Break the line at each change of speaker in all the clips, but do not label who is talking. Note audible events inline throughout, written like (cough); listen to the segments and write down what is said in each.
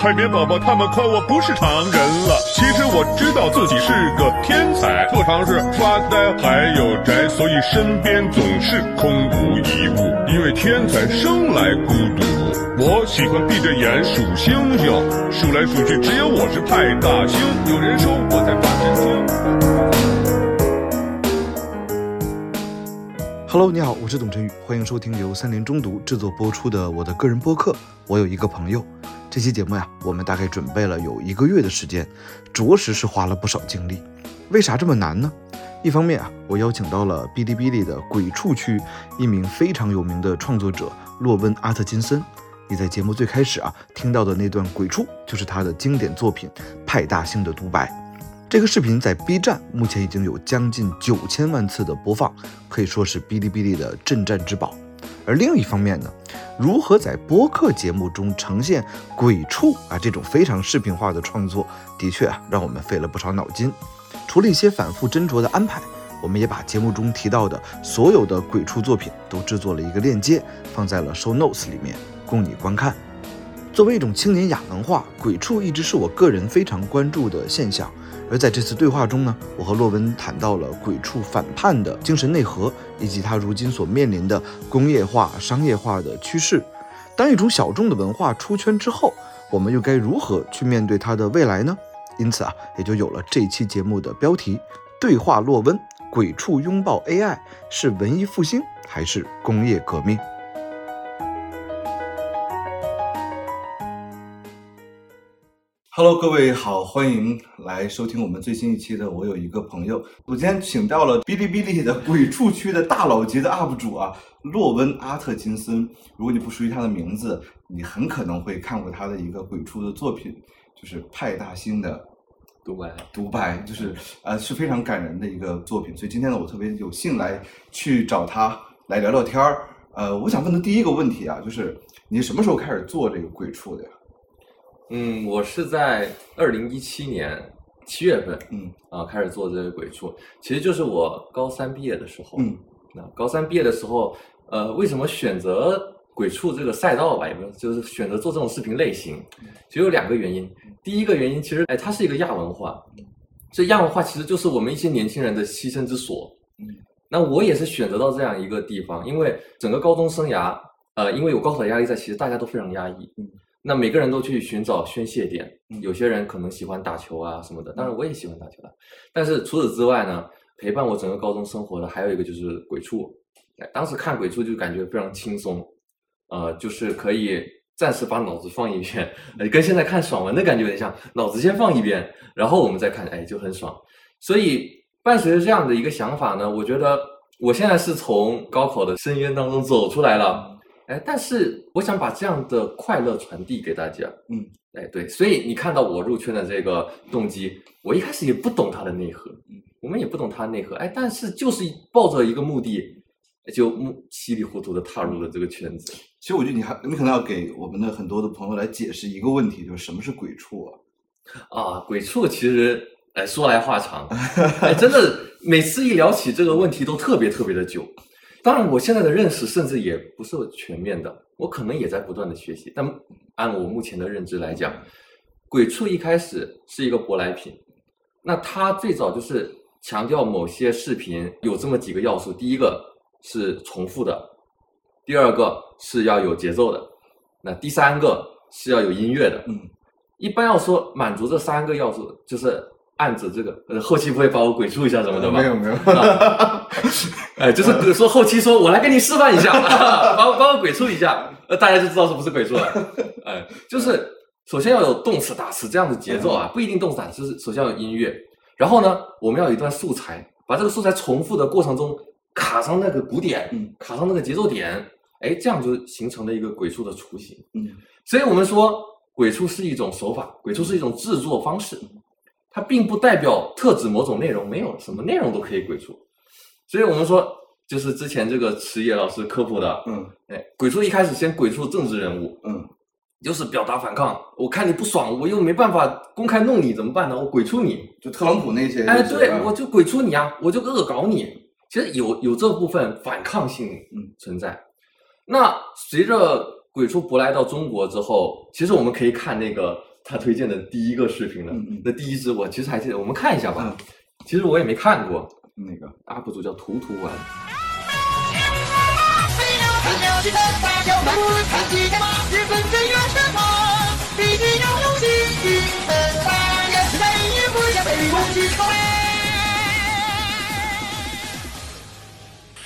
海绵宝宝他们夸我不是常人了，其实我知道自己是个天才。特长是发呆还有宅，所以身边总是空无一物。因为天才生来孤独，我喜欢闭着眼数星星，数来数去只有我是派大星。有人说我在发
神经 Hello，你好，我是董晨宇，欢迎收听由三联中读制作播出的我的个人播客。我有一个朋友。这期节目呀，我们大概准备了有一个月的时间，着实是花了不少精力。为啥这么难呢？一方面啊，我邀请到了哔哩哔哩的鬼畜区一名非常有名的创作者洛温阿特金森。你在节目最开始啊听到的那段鬼畜，就是他的经典作品《派大星的独白》。这个视频在 B 站目前已经有将近九千万次的播放，可以说是哔哩哔哩的镇站之宝。而另一方面呢，如何在播客节目中呈现鬼畜啊这种非常视频化的创作，的确啊让我们费了不少脑筋。除了一些反复斟酌的安排，我们也把节目中提到的所有的鬼畜作品都制作了一个链接，放在了 show notes 里面，供你观看。作为一种青年亚文化，鬼畜一直是我个人非常关注的现象。而在这次对话中呢，我和洛文谈到了鬼畜反叛的精神内核，以及他如今所面临的工业化、商业化的趋势。当一种小众的文化出圈之后，我们又该如何去面对它的未来呢？因此啊，也就有了这期节目的标题：对话洛温，鬼畜拥抱 AI，是文艺复兴还是工业革命？Hello，各位好，欢迎来收听我们最新一期的《我有一个朋友》。我今天请到了哔哩哔哩的鬼畜区的大佬级的 UP 主啊，洛温阿特金森。如果你不熟悉他的名字，你很可能会看过他的一个鬼畜的作品，就是派大星的
独白。
独白就是呃是非常感人的一个作品。所以今天呢，我特别有幸来去找他来聊聊天儿。呃，我想问的第一个问题啊，就是你什么时候开始做这个鬼畜的呀？
嗯，我是在二零一七年七月份，
嗯
啊开始做这个鬼畜，其实就是我高三毕业的时候，
嗯，
那高三毕业的时候，呃，为什么选择鬼畜这个赛道吧？也不就是选择做这种视频类型，其实有两个原因。第一个原因，其实哎，它是一个亚文化，这亚文化其实就是我们一些年轻人的栖身之所。
嗯，
那我也是选择到这样一个地方，因为整个高中生涯，呃，因为有高考压力在，其实大家都非常压抑。
嗯。
那每个人都去寻找宣泄点，有些人可能喜欢打球啊什么的，当然我也喜欢打球了。但是除此之外呢，陪伴我整个高中生活的还有一个就是鬼畜。哎，当时看鬼畜就感觉非常轻松，呃，就是可以暂时把脑子放一边，跟现在看爽文的感觉有点像，脑子先放一边，然后我们再看，哎，就很爽。所以伴随着这样的一个想法呢，我觉得我现在是从高考的深渊当中走出来了。哎，但是我想把这样的快乐传递给大家。
嗯，
哎，对，所以你看到我入圈的这个动机，我一开始也不懂它的内核，嗯，我们也不懂它的内核。哎，但是就是抱着一个目的，就稀里糊涂的踏入了这个圈子。
其实我觉得你还你可能要给我们的很多的朋友来解释一个问题，就是什么是鬼畜啊？
啊，鬼畜其实哎说来话长，哎，真的每次一聊起这个问题都特别特别的久。当然，我现在的认识甚至也不是全面的，我可能也在不断的学习。但按我目前的认知来讲，鬼畜一开始是一个舶来品，那它最早就是强调某些视频有这么几个要素：第一个是重复的，第二个是要有节奏的，那第三个是要有音乐的。
嗯，
一般要说满足这三个要素，就是。按着这个，呃，后期不会把我鬼畜一下什么的
吗？没有没有，(laughs)
哎，就是说后期说我来给你示范一下，(laughs) 把我把我鬼畜一下，呃，大家就知道是不是鬼畜了。(laughs) 哎，就是首先要有动词打词这样的节奏啊，不一定动词打词，就是首先要有音乐，然后呢，我们要有一段素材，把这个素材重复的过程中卡上那个鼓点，卡上那个节奏点，哎，这样就形成了一个鬼畜的雏形。
嗯，
所以我们说鬼畜是一种手法，鬼畜是一种制作方式。它并不代表特指某种内容，没有什么内容都可以鬼畜，所以我们说，就是之前这个池野老师科普的，
嗯，
哎，鬼畜一开始先鬼畜政治人物，
嗯，
就是表达反抗，我看你不爽，我又没办法公开弄你，怎么办呢？我鬼畜你，
就特朗普那些，
哎，对，我就鬼畜你啊，我就恶搞你，其实有有这部分反抗性存在，那随着鬼畜舶来到中国之后，其实我们可以看那个他推荐的第一个视频了。那第一支我其实还记得，我们看一下吧。
嗯
其实我也没看过
那个
，UP 主叫图图玩。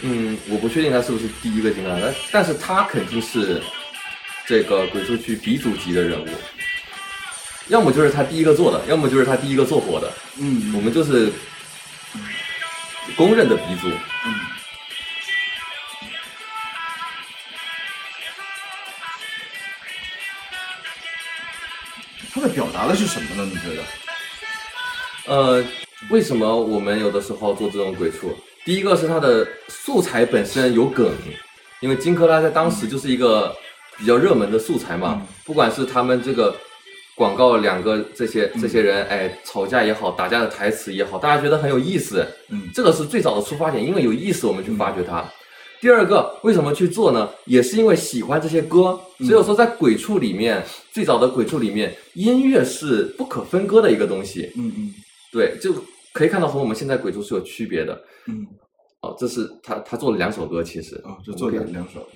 嗯，我不确定他是不是第一个进来的，但是他肯定是这个鬼畜区鼻祖级的人物，要么就是他第一个做的，要么就是他第一个做火的，
嗯
我们就是公认的鼻祖。
嗯他在表达的是什么呢？你觉得？
呃，为什么我们有的时候做这种鬼畜？第一个是它的素材本身有梗，因为金克拉在当时就是一个比较热门的素材嘛，
嗯
不管是他们这个广告两个这些这些人，哎，吵架也好，打架的台词也好，大家觉得很有意思，
嗯
这个是最早的出发点，因为有意思我们去发掘它。第二个，为什么去做呢？也是因为喜欢这些歌，所以说在鬼畜里面，最早的鬼畜里面，音乐是不可分割的一个东西。
嗯嗯
对，就可以看到和我们现在鬼畜是有区别的。
嗯，
哦，这是他他做了两首歌，其实
哦，就做
我们可以
两两首。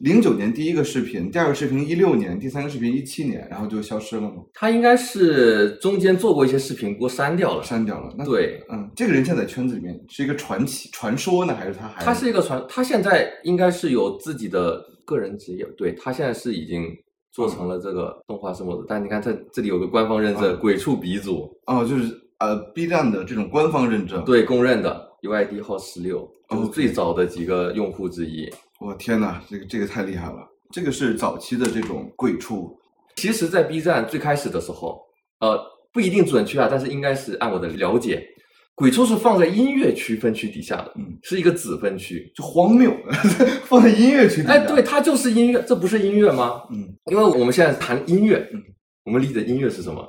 零九年第一个视频，第二个视频一六年，第三个视频一七年，然后就消失了吗？
他应该是中间做过一些视频，不过删掉了。
删掉了。那
对，
嗯，这个人现在在圈子里面是一个传奇传说呢，还是他还
他是一个传，他现在应该是有自己的个人职业，对他现在是已经做成了这个动画生活的。但你看这这里有个官方认证，
嗯
鬼畜鼻祖，
哦，就是呃 B 站的这种官方认证。，
对，公认的 UID 号十六，就是最早的几个用户之一。
我天哪，这个这个太厉害了！这个是早期的这种鬼畜。
其实，在 B 站最开始的时候，呃，不一定准确啊，但是应该是按我的了解，鬼畜是放在音乐区分区底下的，
嗯，
是一个子分区。
就荒谬，(laughs) 放在音乐区底下。
哎，对，，它就是音乐，这不是音乐吗？
嗯
因为我们现在谈音乐，
嗯，
我们理解音乐是什么？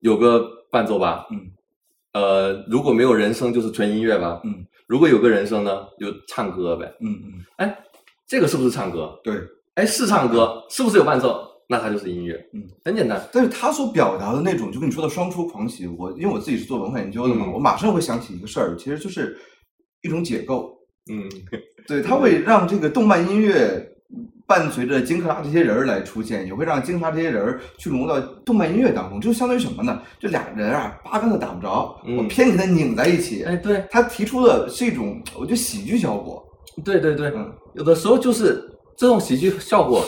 有个伴奏吧，
嗯，
呃，如果没有人声，就是纯音乐吧，
嗯，
如果有个人声呢，就唱歌呗。
嗯嗯，
哎，这个是不是唱歌？
对。
哎，是唱歌，是不是有伴奏？那它就是音乐，
嗯，
很简单。
但是他所表达的那种，就跟你说的双出狂喜，我因为我自己是做文化研究的嘛，
嗯
我马上会想起一个事儿，其实就是一种解构。
嗯，
对，它会让这个动漫音乐伴随着金克拉这些人儿来出现，也会让金克拉这些人儿去融入到动漫音乐当中，就相当于什么呢？这俩人啊，八竿子打不着，
嗯
我偏给他拧在一起。
哎，对，
他提出的是一种，我觉得喜剧效果。
对对对，
嗯
有的时候就是这种喜剧效果，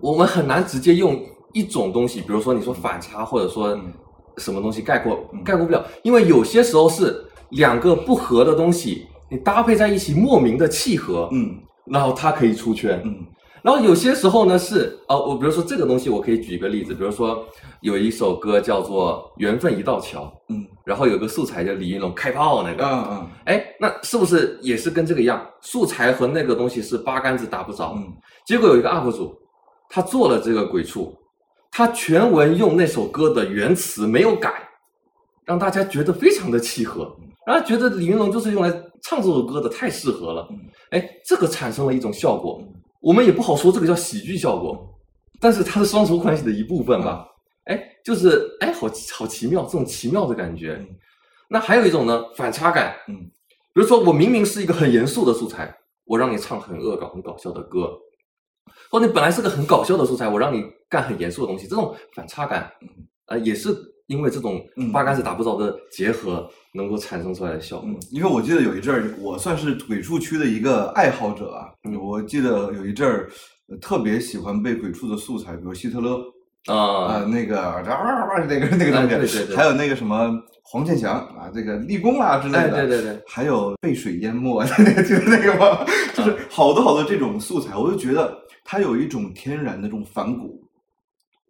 我们很难直接用一种东西，比如说你说反差，或者说
嗯
什么东西概括
嗯
概括不了，因为有些时候是两个不合的东西，你搭配在一起莫名的契合，
嗯
然后它可以出圈。
嗯
然后有些时候呢是哦，我比如说这个东西，我可以举一个例子，比如说有一首歌叫做《缘分一道桥》，
嗯。
然后有个素材叫李云龙开炮那个，
嗯嗯。
哎，那是不是也是跟这个一样？素材和那个东西是八竿子打不着。
嗯。
结果有一个 UP 主，他做了这个鬼畜，他全文用那首歌的原词没有改，让大家觉得非常的契合，然后觉得李云龙就是用来唱这首歌的，太适合了。
嗯。
哎，这个产生了一种效果，我们也不好说这个叫喜剧效果，但是它是双重关系的一部分吧。哎，就是哎，好好奇妙，这种奇妙的感觉。
嗯
那还有一种呢，反差感。
嗯，
比如说我明明是一个很严肃的素材，我让你唱很恶搞、很搞笑的歌，或者你本来是个很搞笑的素材，我让你干很严肃的东西，这种反差感，呃，也是因为这种
嗯
八竿子打不着的结合，能够产生出来的效果。
嗯，因为我记得有一阵儿，我算是鬼畜区的一个爱好者啊。
嗯
我记得有一阵儿、呃特别喜欢背鬼畜的素材，比如希特勒啊、
啊、
那个啊那个那个东西，
哎对对对
还有那个什么黄健翔啊，这个立功啊之类
哎，
的。
对对对，
还有被水淹没 (laughs) 的那个，(laughs) 就是那个嘛？就是好多好多这种素材，我就觉得它有一种天然的这种反骨，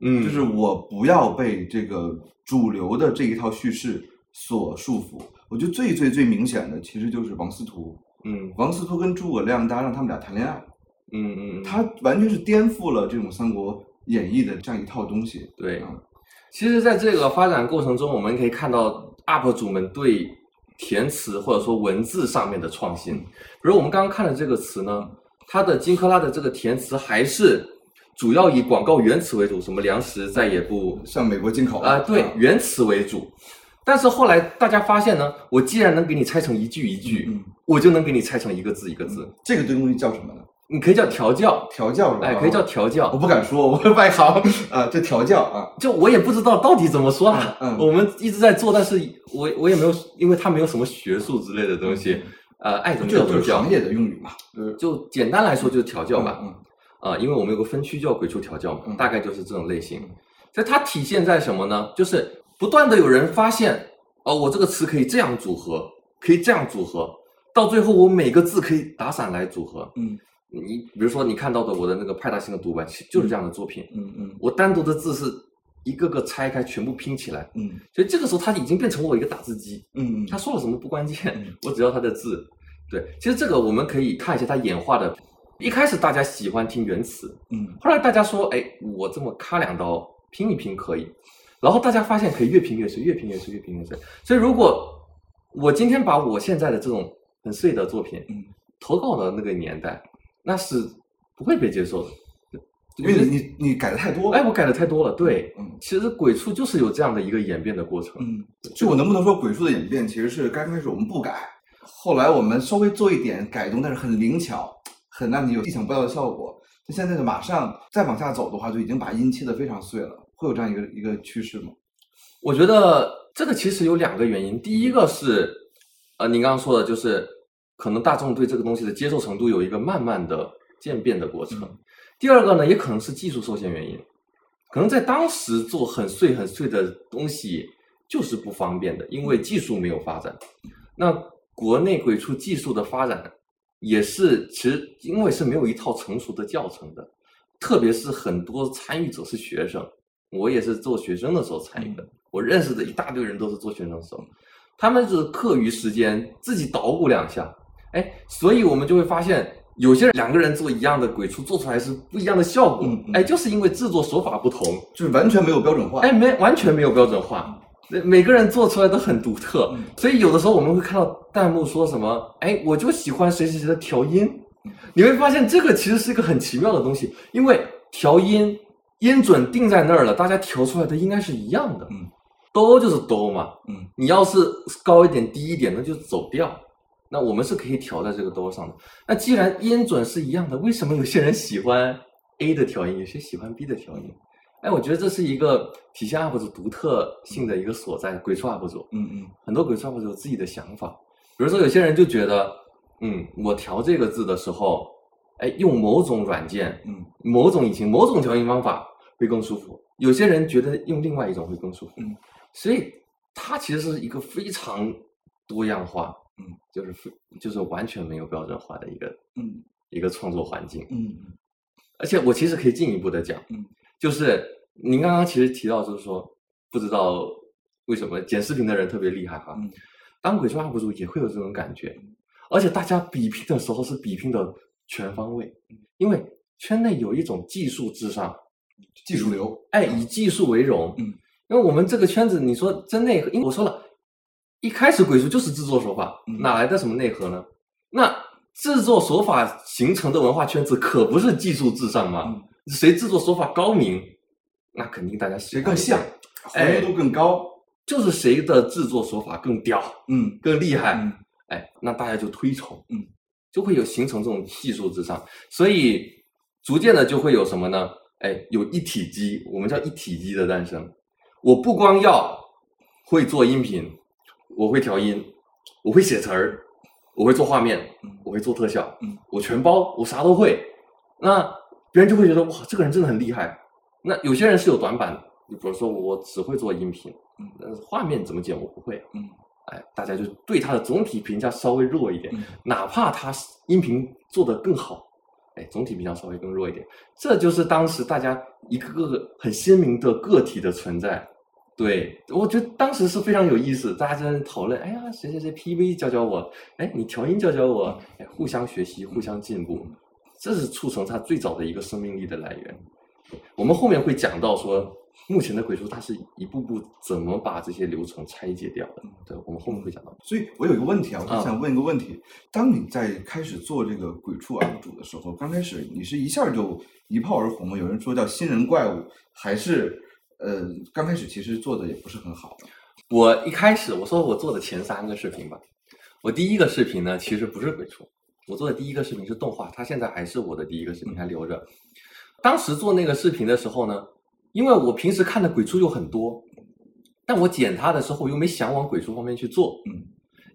嗯，
就是我不要被这个主流的这一套叙事所束缚。我觉得最最最明显的其实就是王思图，
嗯
王思图跟诸葛亮搭让他们俩谈恋爱，
嗯嗯嗯，
他完全是颠覆了这种《三国演义》的这样一套东西。
对
嗯，
其实，在这个发展过程中，我们可以看到 UP 主们对填词或者说文字上面的创新。比如我们刚刚看的这个词呢，它的金克拉的这个填词还是主要以广告原词为主，什么粮食再也不
向美国进口
啊、对，原词为主。但是后来大家发现呢，我既然能给你拆成一句一句，
嗯，
我就能给你拆成一个字一个字。
这个东西叫什么呢？
你可以叫调教，
调教是吧？
哎，可以叫调教。
我不敢说，我外行 (laughs) 啊，这调教啊，
就我也不知道到底怎么说啊。
嗯嗯
我们一直在做，但是我我也没有，因为它没有什么学术之类的东西，呃，爱怎么
这
叫怎么叫
就是行。业的用语嘛，就
就简单来说就是调教吧。
嗯
啊、因为我们有个分区叫鬼畜调教嘛，
嗯
大概就是这种类型。所以它体现在什么呢？就是不断的有人发现，哦，我这个词可以这样组合，可以这样组合，到最后我每个字可以打散来组合。
嗯
你比如说你看到的我的那个派大星的独白，其实就是这样的作品。
嗯嗯
我单独的字是一个个拆开，全部拼起来。
嗯
所以这个时候它已经变成我一个打字机，
嗯嗯，
他说了什么不关键
嗯，
我只要他的字。对，其实这个我们可以看一下它演化的。一开始大家喜欢听原词，
嗯。
后来大家说，哎，我这么咔两刀拼一拼可以，然后大家发现可以越拼越碎，越拼越碎，越拼越碎。所以如果我今天把我现在的这种很碎的作品，
嗯，
投稿的那个年代，那是不会被接受的，
因为你你你改的太多了，
哎，我改的太多了。对，
嗯。
其实鬼畜就是有这样的一个演变的过程。
嗯，就我能不能说鬼畜的演变其实是刚开始我们不改，后来我们稍微做一点改动，但是很灵巧，很让你有意想不到的效果。那现在就，马上再往下走的话，就已经把音切的非常碎了，会有这样一个一个趋势吗？
我觉得这个其实有两个原因，第一个是，呃，您刚刚说的就是可能大众对这个东西的接受程度有一个慢慢的渐变的过程。
嗯
第二个呢，也可能是技术受限原因，可能在当时做很碎很碎的东西就是不方便的，因为技术没有发展。那国内鬼畜技术的发展也是，其实因为是没有一套成熟的教程的，特别是很多参与者是学生，我也是做学生的时候参与的，我认识的一大堆人都是做学生的时候，他们是课余时间自己捣鼓两下，哎，所以我们就会发现。有些两个人做一样的鬼畜，做出来是不一样的效果。
嗯嗯
哎，就是因为制作手法不同，
就是完全没有标准化。
哎，没完全没有标准化，每每个人做出来都很独特，
嗯
所以有的时候我们会看到弹幕说什么，哎，我就喜欢谁谁谁的调音，你会发现这个其实是一个很奇妙的东西，因为调音音准定在那儿了，大家调出来的应该是一样的，
嗯，
哆就是哆嘛，
嗯，
你要是高一点低一点，那就走调。那我们是可以调在这个哆上的。那既然音准是一样的，为什么有些人喜欢 A 的调音，有些喜欢 B 的调音？哎，我觉得这是一个体现 UP 主独特性的一个所在。鬼畜 UP 主，
嗯嗯
很多鬼畜 UP 主有自己的想法，比如说有些人就觉得，嗯，我调这个字的时候，哎，用某种软件、
嗯
某种引擎、某种调音方法会更舒服。有些人觉得用另外一种会更舒服。
嗯，
所以它其实是一个非常多样化，
嗯，
就是非就是完全没有标准化的一个
嗯
一个创作环境。
嗯
而且我其实可以进一步的讲，
嗯，
就是您刚刚其实提到，就是说不知道为什么剪视频的人特别厉害哈，
嗯
当鬼畜 UP 主也会有这种感觉，而且大家比拼的时候是比拼的全方位，因为圈内有一种技术至上，
技术流。
哎，以技术为荣，
嗯，
因为我们这个圈子，你说真内核，因为我说了，一开始鬼畜就是制作手法，
嗯
哪来的什么内核呢？那制作手法形成的文化圈子可不是技术至上吗？
嗯
谁制作手法高明，那肯定大家喜
谁更像还原度更高。
就是谁的制作手法更屌、
嗯
更厉害，
嗯
哎，那大家就推崇，
嗯，
就会有形成这种技术之上，所以逐渐的就会有什么呢？哎，有一体机，我们叫一体机的诞生。我不光要会做音频，我会调音，我会写词儿，我会做画面，
嗯
我会做特效，
嗯，
我全包，我啥都会。那别人就会觉得哇，这个人真的很厉害。那有些人是有短板的，你比如说我只会做音频，
嗯。
但是画面怎么剪我不会，
嗯。
哎，大家就对他的总体评价稍微弱一点，
嗯。
哪怕他音频做得更好，哎，总体评价稍微更弱一点，这就是当时大家一个个很鲜明的个体的存在。对，我觉得当时是非常有意思，大家在那讨论，哎呀，谁谁谁 PV 教教我，哎，你调音教教我，哎，互相学习，互相进步，这是促成它最早的一个生命力的来源。我们后面会讲到说，目前的鬼畜它是一步步怎么把这些流程拆解掉的。对，我们后面会讲到。
所以我有一个问题啊，我就
啊
想问一个问题：当你在开始做这个鬼畜 UP 主的时候，刚开始你是一下就一炮而红吗？有人说叫新人怪物，还是呃刚开始其实做的也不是很好呢？
我一开始我说我做的前三个视频吧，我第一个视频呢其实不是鬼畜，我做的第一个视频是动画，它现在还是我的第一个视频还留着。当时做那个视频的时候呢，因为我平时看的鬼畜又很多，但我剪它的时候又没想往鬼畜方面去做，
嗯，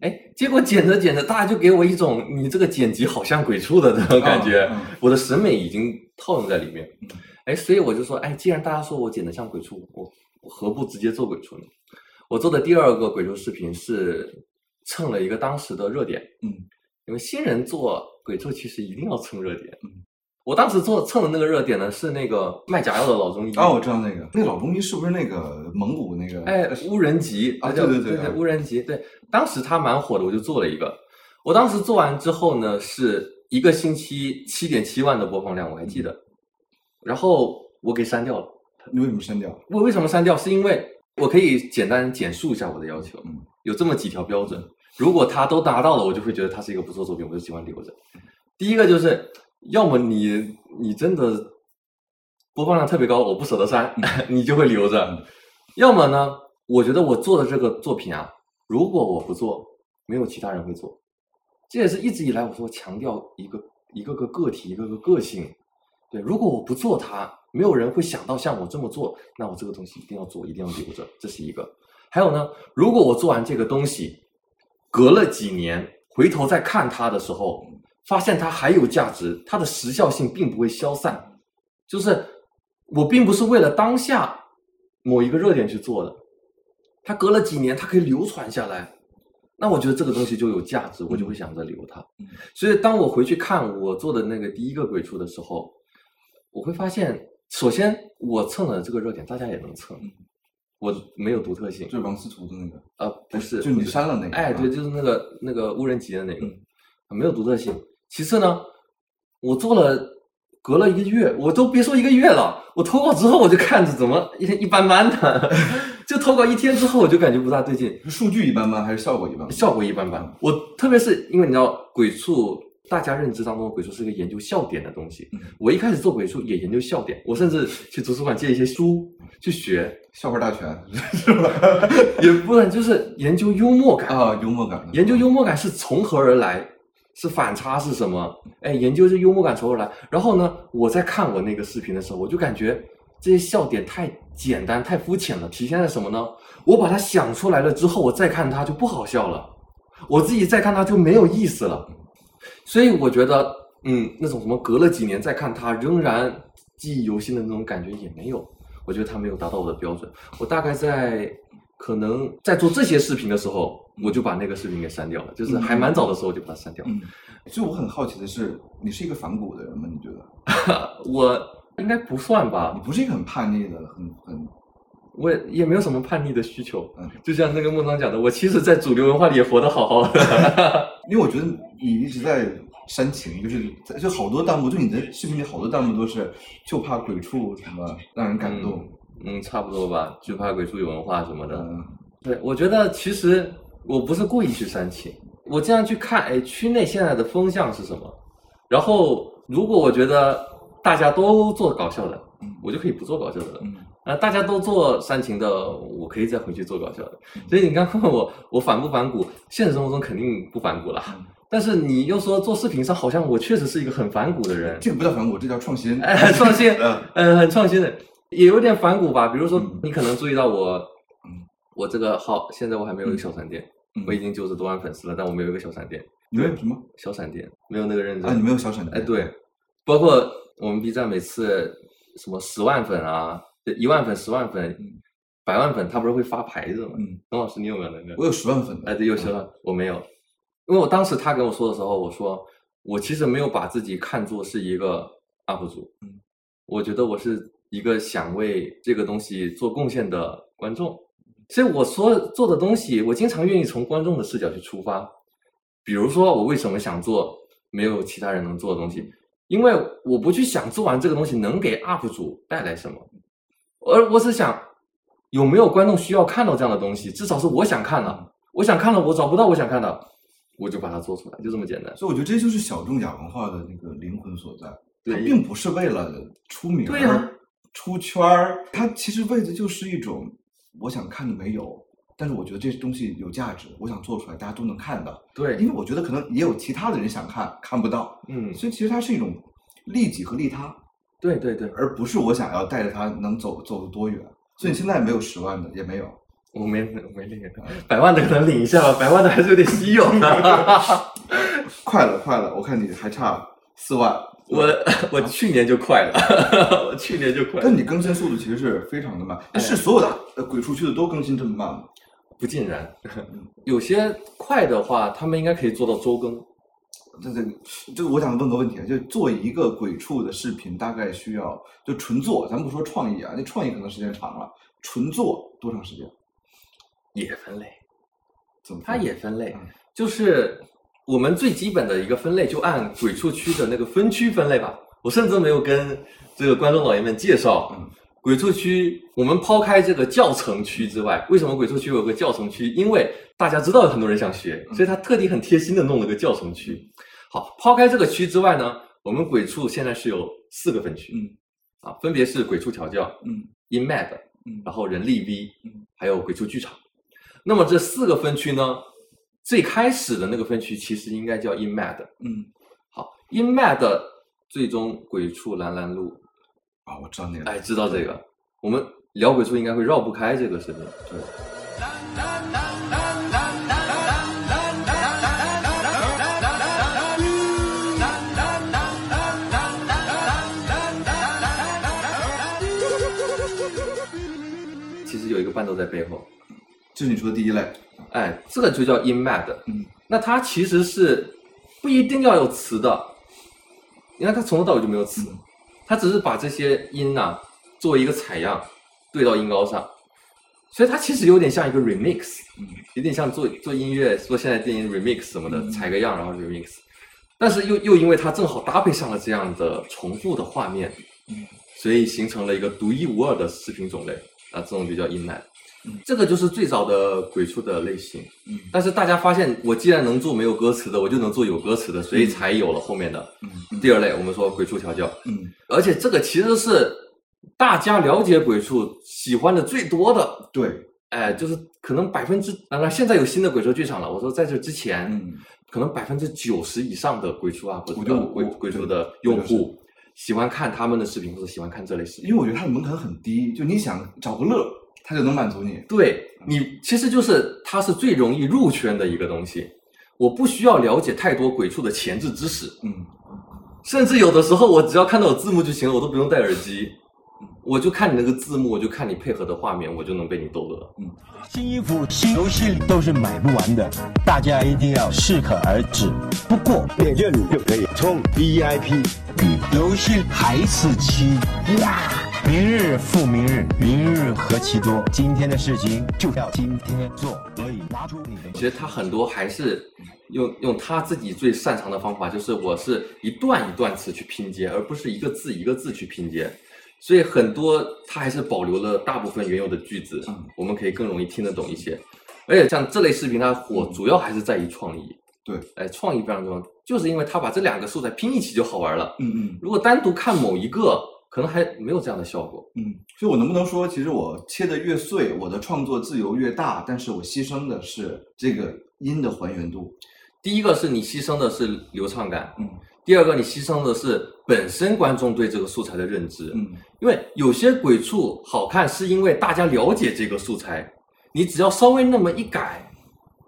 哎，结果剪着剪着，大家就给我一种你这个剪辑好像鬼畜的这种感觉，
嗯嗯
我的审美已经套用在里面
嗯，
哎，所以我就说，哎，既然大家说我剪的像鬼畜，我我何不直接做鬼畜呢？我做的第二个鬼畜视频是蹭了一个当时的热点，
嗯，
因为新人做鬼畜其实一定要蹭热点，
嗯，
我当时做蹭的那个热点呢是那个卖假药的老中医，
哦，我知道那个，那老中医是不是那个蒙古那个？
哎，乌人吉
啊对对对啊
乌人吉，对，当时他蛮火的，我就做了一个。我当时做完之后呢，是一个星期七点七万的播放量，我还记得。然后我给删掉了。
你为什么删掉？
我为什么删掉？是因为我可以简单简述一下我的要求，
嗯
有这么几条标准。如果他都达到了，我就会觉得他是一个不错作品，我就喜欢留着。第一个就是，要么你你真的播放量特别高，我不舍得删，(laughs) 你就会留着；要么呢，我觉得我做的这个作品啊，如果我不做，没有其他人会做。这也是一直以来我说强调一个一个个个体，一个个个性。对，如果我不做它，没有人会想到像我这么做，那我这个东西一定要做，一定要留着，这是一个。还有呢，如果我做完这个东西，隔了几年回头再看它的时候，发现它还有价值，它的时效性并不会消散。就是我并不是为了当下某一个热点去做的，它隔了几年它可以流传下来，那我觉得这个东西就有价值，我就会想着留它。
嗯
所以当我回去看我做的那个第一个鬼畜的时候，我会发现，首先我蹭了这个热点，大家也能蹭
嗯，
我没有独特性
就。是王思图的那个，
呃，不是，
就你删了那个
哎，
啊
对，就是那个那个无人机的那个，
嗯
没有独特性。其次呢，我做了隔了一个月，我都别说一个月了，我投稿之后我就看着怎么一一般般的，(laughs) 就投稿一天之后我就感觉不大对劲，
是数据一般般还是效果一般般？
效果一般般。我特别是因为你知道鬼畜。大家认知当中的鬼畜是一个研究笑点的东西。
嗯
我一开始做鬼畜也研究笑点，我甚至去图书馆借一些书去学，
笑话大全是吧？(laughs)
也不能就是研究幽默感。
啊，幽默感，
研究幽默感是从何而来，是反差是什么？哎，研究这幽默感从何而来。然后呢，我在看我那个视频的时候，我就感觉这些笑点太简单、太肤浅了。体现在什么呢？我把它想出来了之后，我再看它就不好笑了，我自己再看它就没有意思了。所以我觉得，嗯，那种什么隔了几年再看他仍然记忆犹新的那种感觉也没有。我觉得他没有达到我的标准。我大概在可能在做这些视频的时候，我就把那个视频给删掉了，就是还蛮早的时候就把它删掉了。
嗯，所以我很好奇的是，你是一个反骨的人吗？你觉得？(laughs)
我应该不算吧你，
不是一个很叛逆的，很很
我也也没有什么叛逆的需求。
嗯，
就像那个孟章讲的，我其实，在主流文化里也活得好好的。(laughs)
因为我觉得你一直在煽情，就是就好多弹幕，就你的视频里好多弹幕都是就怕鬼畜什么让人感动，
嗯，差不多吧，就怕鬼畜有文化什么的。
嗯
对，我觉得其实我不是故意去煽情，我这样去看，哎，区内现在的风向是什么？然后如果我觉得大家都做搞笑的，
嗯
我就可以不做搞笑的了。
嗯
啊，大家都做煽情的，我可以再回去做搞笑的。所以你刚问我我反不反骨，现实生活中肯定不反骨啦。
嗯
但是你又说做视频上，好像我确实是一个很反骨的人，
这个不叫反骨，这叫创新。
哎，很创新，(laughs)
嗯
呃，很创新的，也有点反骨吧。比如说
嗯，
你可能注意到我，
嗯
我这个号现在我还没有一个小闪电，
嗯
我已经九十多万粉丝了，但我没有一个小闪电，
你们有什么
小闪电没有那个认真
啊？你没有小闪电？
哎，对，包括我们 B 站每次什么十万粉啊，一万粉、十万粉、百万粉，他不是会发牌子吗？
嗯，
董老师，你有没有那个？
我有十万粉的。
哎，对，有十万，我没有，因为我当时他跟我说的时候，我说我其实没有把自己看作是一个 UP 主，
嗯，
我觉得我是一个想为这个东西做贡献的观众，所以我说做的东西，我经常愿意从观众的视角去出发。比如说，我为什么想做没有其他人能做的东西？因为我不去想做完这个东西能给 UP 主带来什么，而我是想有没有观众需要看到这样的东西，至少是我想看的，我想看了我找不到我想看的，我就把它做出来，就这么简单。
所以我觉得这就是小众亚文化的那个灵魂所在，它
对
并不是为了出名儿、
对呀
出圈儿，它其实为的就是一种我想看的没有，但是我觉得这东西有价值，我想做出来，大家都能看到。
对因，
为我觉得可能也有其他的人想看，看不到，
嗯，
所以其实它是一种利己和利他，
对对对，
而不是我想要带着他能走走多远。所以你现在没有十万的，也没有。
我没我没领，百万的可能领一下吧，百万的还是有点稀有的。(laughs)
快了，快了，我看你还差四万。
我我去年就快了，(laughs) 我去年就快了
但，你更新速度其实是非常的慢，
哎
是所有的呃鬼畜区的都更新这么慢吗？
不尽然，有些快的话，他们应该可以做到周更。
这这这个我想问个问题啊，就做一个鬼畜的视频，大概需要就纯做，咱不说创意啊，那创意可能时间长了，纯做多长时间？
也分类，
怎么？
它也分类
嗯，
就是我们最基本的一个分类，就按鬼畜区的那个分区分类吧。我甚至没有跟这个观众老爷们介绍，
嗯
鬼畜区，我们抛开这个教程区之外，为什么鬼畜区有个教程区？因为大家知道有很多人想学，所以他特地很贴心的弄了个教程区。好，抛开这个区之外呢，我们鬼畜现在是有四个分区，
嗯
啊，分别是鬼畜调教、
嗯
InMad，
嗯
然后人力 V，
嗯
还有鬼畜剧场。那么这四个分区呢，最开始的那个分区其实应该叫 InMad。
嗯
好，InMad 最终鬼畜蓝蓝路，
啊，我知道那个，
哎，知道这个，我们聊鬼畜应该会绕不开这个视频。
对，
个伴奏在背后，
这是你说的第一类，
哎，这个就叫 InMad。
嗯。
那它其实是不一定要有词的，你看它从头到尾就没有词，它只是把这些音呐、作为一个采样对到音高上，所以它其实有点像一个 remix，
嗯。
有点像做做音乐做现在电影 remix 什么的，
嗯。
采个样然后 remix，但是又又因为它正好搭配上了这样的重复的画面，
嗯。
所以形成了一个独一无二的视频种类啊，这种就叫 InMad。
嗯
这个就是最早的鬼畜的类型，
嗯
但是大家发现，我既然能做没有歌词的，我就能做有歌词的，所以才有了后面的第二类。我们说鬼畜调教，
嗯
而且这个其实是大家了解鬼畜喜欢的最多的，
对，
哎，就是可能百分之，当然现在有新的鬼畜剧场了。我说在这之前，
嗯
可能百分之九十以上的鬼畜的鬼
我
鬼畜的用户喜欢看他们的视频，或者喜欢看这类视频。
因为我觉得它的门槛很低，就你想找个乐，它就能满足你。
对你，其实就是它是最容易入圈的一个东西。我不需要了解太多鬼畜的前置知识，
嗯
甚至有的时候我只要看到有字幕就行了，我都不用戴耳机，我就看你那个字幕，我就看你配合的画面，我就能被你逗乐。
嗯新衣服、新游戏都是买不完的，大家一定要适可而止。不过点这里就可以充 VIP，游戏还是七呀。明日复明日，明日何其多。今天的事情就要今天做，所以拿出你的
其实他很多还是用用他自己最擅长的方法，就是我是一段一段词去拼接，而不是一个字一个字去拼接。所以很多它还是保留了大部分原有的句子，
嗯
我们可以更容易听得懂一些。而且像这类视频它火，主要还是在于创意。
对，
哎，创意非常重要，就是因为它把这两个素材拼一起就好玩了。
嗯嗯
如果单独看某一个，可能还没有这样的效果。
嗯，所以我能不能说，其实我切的越碎，我的创作自由越大，但是我牺牲的是这个音的还原度。
第一个是你牺牲的是流畅感，
嗯
第二个你牺牲的是本身观众对这个素材的认知。
嗯
因为有些鬼畜好看，是因为大家了解这个素材，你只要稍微那么一改，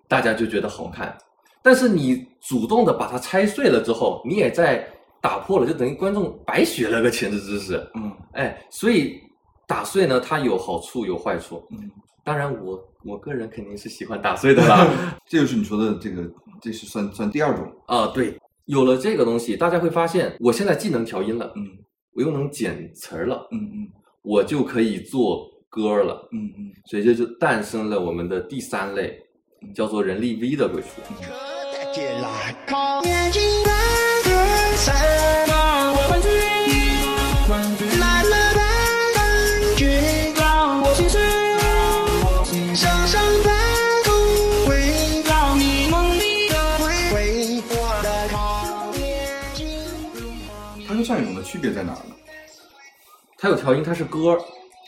大家就觉得好看。但是你主动的把它拆碎了之后，你也在打破了，就等于观众白学了个前置知识。
嗯
哎，所以打碎呢，它有好处有坏处。
嗯，
当然我，我个人肯定是喜欢打碎的啦。(laughs)
这就是你说的这个，这是算算第二种。
啊，对，有了这个东西，大家会发现，我现在既能调音了，
嗯。
我又能剪词儿了，
嗯嗯。
我就可以做歌了。
嗯嗯。
所以这就诞生了我们的第三类，叫做人力 V 的鬼畜。
姐
区别在哪儿呢？
它有调音，它是歌儿。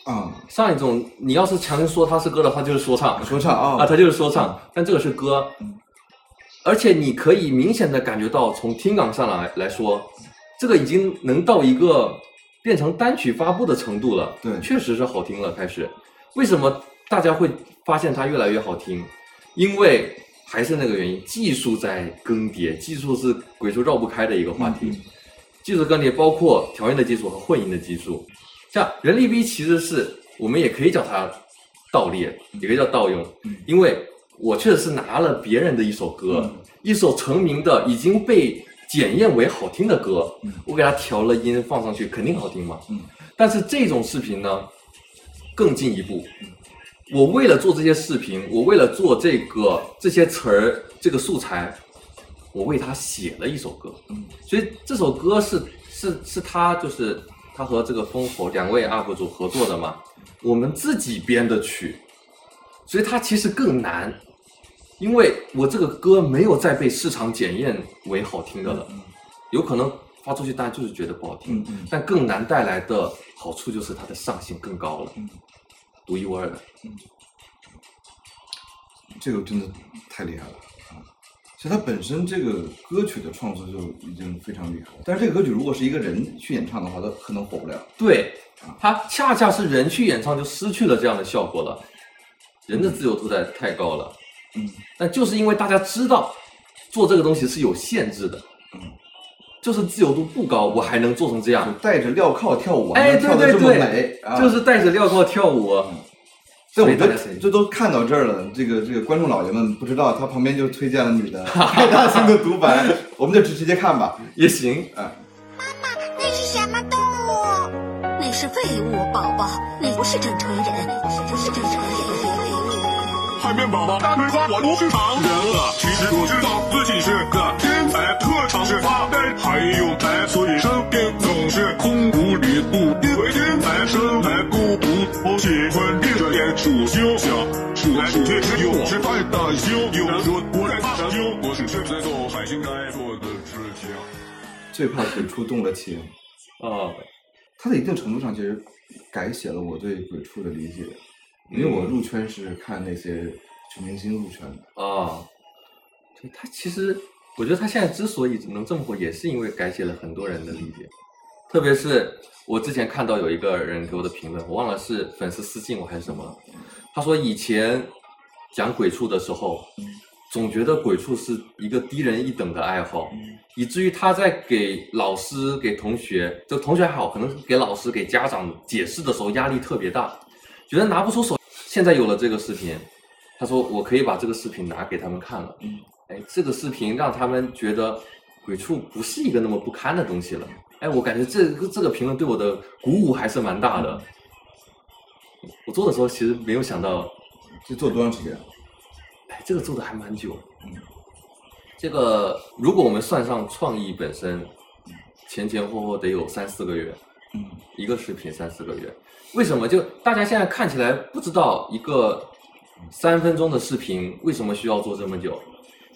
啊，
上一种你要是强行说它是歌的话，就是说唱，
说唱啊
啊，它就是说唱，但这个是歌
嗯，
而且你可以明显的感觉到，从听感上来来说，这个已经能到一个变成单曲发布的程度了。
对
确实是好听了。开始，为什么大家会发现它越来越好听？因为还是那个原因，技术在更迭，技术是鬼畜绕不开的一个话题。
嗯
技术更迭包括调音的技术和混音的技术。像人力 B 其实是我们也可以叫它盗猎，也可以叫盗用，
嗯
因为我确实是拿了别人的一首歌，
嗯
一首成名的已经被检验为好听的歌，
嗯
我给它调了音放上去，肯定好听嘛。
嗯
但是这种视频呢，更进一步。我为了做这些视频，我为了做这个这些词儿这个素材，我为他写了一首歌。
嗯，
所以这首歌是是是他就是他和这个烽火两位 UP 主合作的嘛，我们自己编的曲，所以它其实更难，因为我这个歌没有再被市场检验为好听的了，有可能发出去大家就是觉得不好听，但更难带来的好处就是它的上限更高了，
嗯
独一无二的。
这个真的太厉害了啊！其实它本身这个歌曲的创作就已经非常厉害了，但是这个歌曲如果是一个人去演唱的话，它可能火不了。
对
啊，
它恰恰是人去演唱就失去了这样的效果了，人的自由度在太高了。
嗯
但就是因为大家知道做这个东西是有限制的，
嗯，
就是自由度不高，我还能做成这
就
样，
带着镣铐跳舞，还
哎，
能跳得这么
对对对！就是带着镣铐跳舞。所以大家谁
这都看到这儿了，这个这个观众老爷们不知道，他旁边就推荐了你的派大星的独白，(laughs) 我们就直直接看吧。(laughs)
也行，
啊，妈妈
那是什么动物？那是废物宝宝，那不是正常人，不是正常人。
海绵宝宝大嘴巴，我不是常人了。其实我知道自己是个天才，特长是发呆还有呆，休想，数来数去只有我是派大星。有人说我在大星，我是正在做海星该做的事情。
最怕鬼畜动了情，
啊，
它在一定程度上其实改写了我对鬼畜的理解，因为我入圈是看那些全明星入圈的。
啊，对他其实，我觉得他现在之所以能这么火，也是因为改写了很多人的理解。特别是我之前看到有一个人给我的评论，我忘了是粉丝私信我还是什么，他说以前讲鬼畜的时候，总觉得鬼畜是一个低人一等的爱好，以至于他在给老师、给同学，就同学还好，可能给老师、给家长解释的时候压力特别大，觉得拿不出手。现在有了这个视频，他说我可以把这个视频拿给他们看了。
嗯，
哎，这个视频让他们觉得鬼畜不是一个那么不堪的东西了。哎，我感觉这个这个评论对我的鼓舞还是蛮大的。我做的时候其实没有想到，
这做多长时间？
哎，这个做的还蛮久。
嗯，
这个如果我们算上创意本身，前前后后得有三四个月。
嗯
一个视频三四个月，为什么？就大家现在看起来不知道一个三分钟的视频为什么需要做这么久，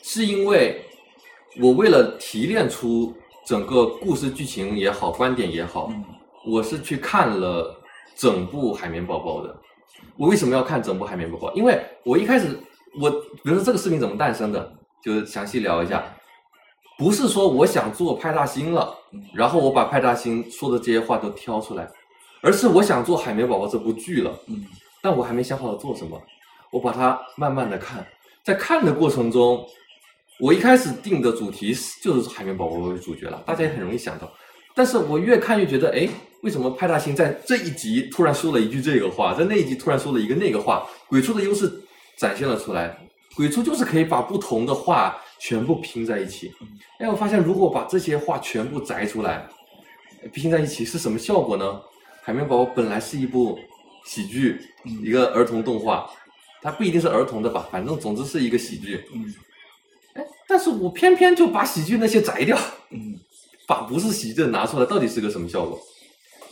是因为我为了提炼出整个故事剧情也好，观点也好，
嗯
我是去看了整部《海绵宝宝》的。我为什么要看整部《海绵宝宝》？因为我一开始我比如说这个视频怎么诞生的，就是详细聊一下。不是说我想做派大星了，然后我把派大星说的这些话都挑出来，而是我想做《海绵宝宝》这部剧了，但我还没想好做什么，我把它慢慢的看，在看的过程中，我一开始定的主题是就是海绵宝宝为主角了，大家也很容易想到，但是我越看越觉得，哎，为什么派大星在这一集突然说了一句这个话，在那一集突然说了一个那个话，鬼畜的优势展现了出来，鬼畜就是可以把不同的话全部拼在一起，哎，我发现如果把这些话全部摘出来，拼在一起是什么效果呢？海绵宝宝本来是一部喜剧，一个儿童动画，它不一定是儿童的吧，反正总之是一个喜剧。
嗯
哎，但是我偏偏就把喜剧那些摘掉，
嗯
把不是喜剧的拿出来，到底是个什么效果？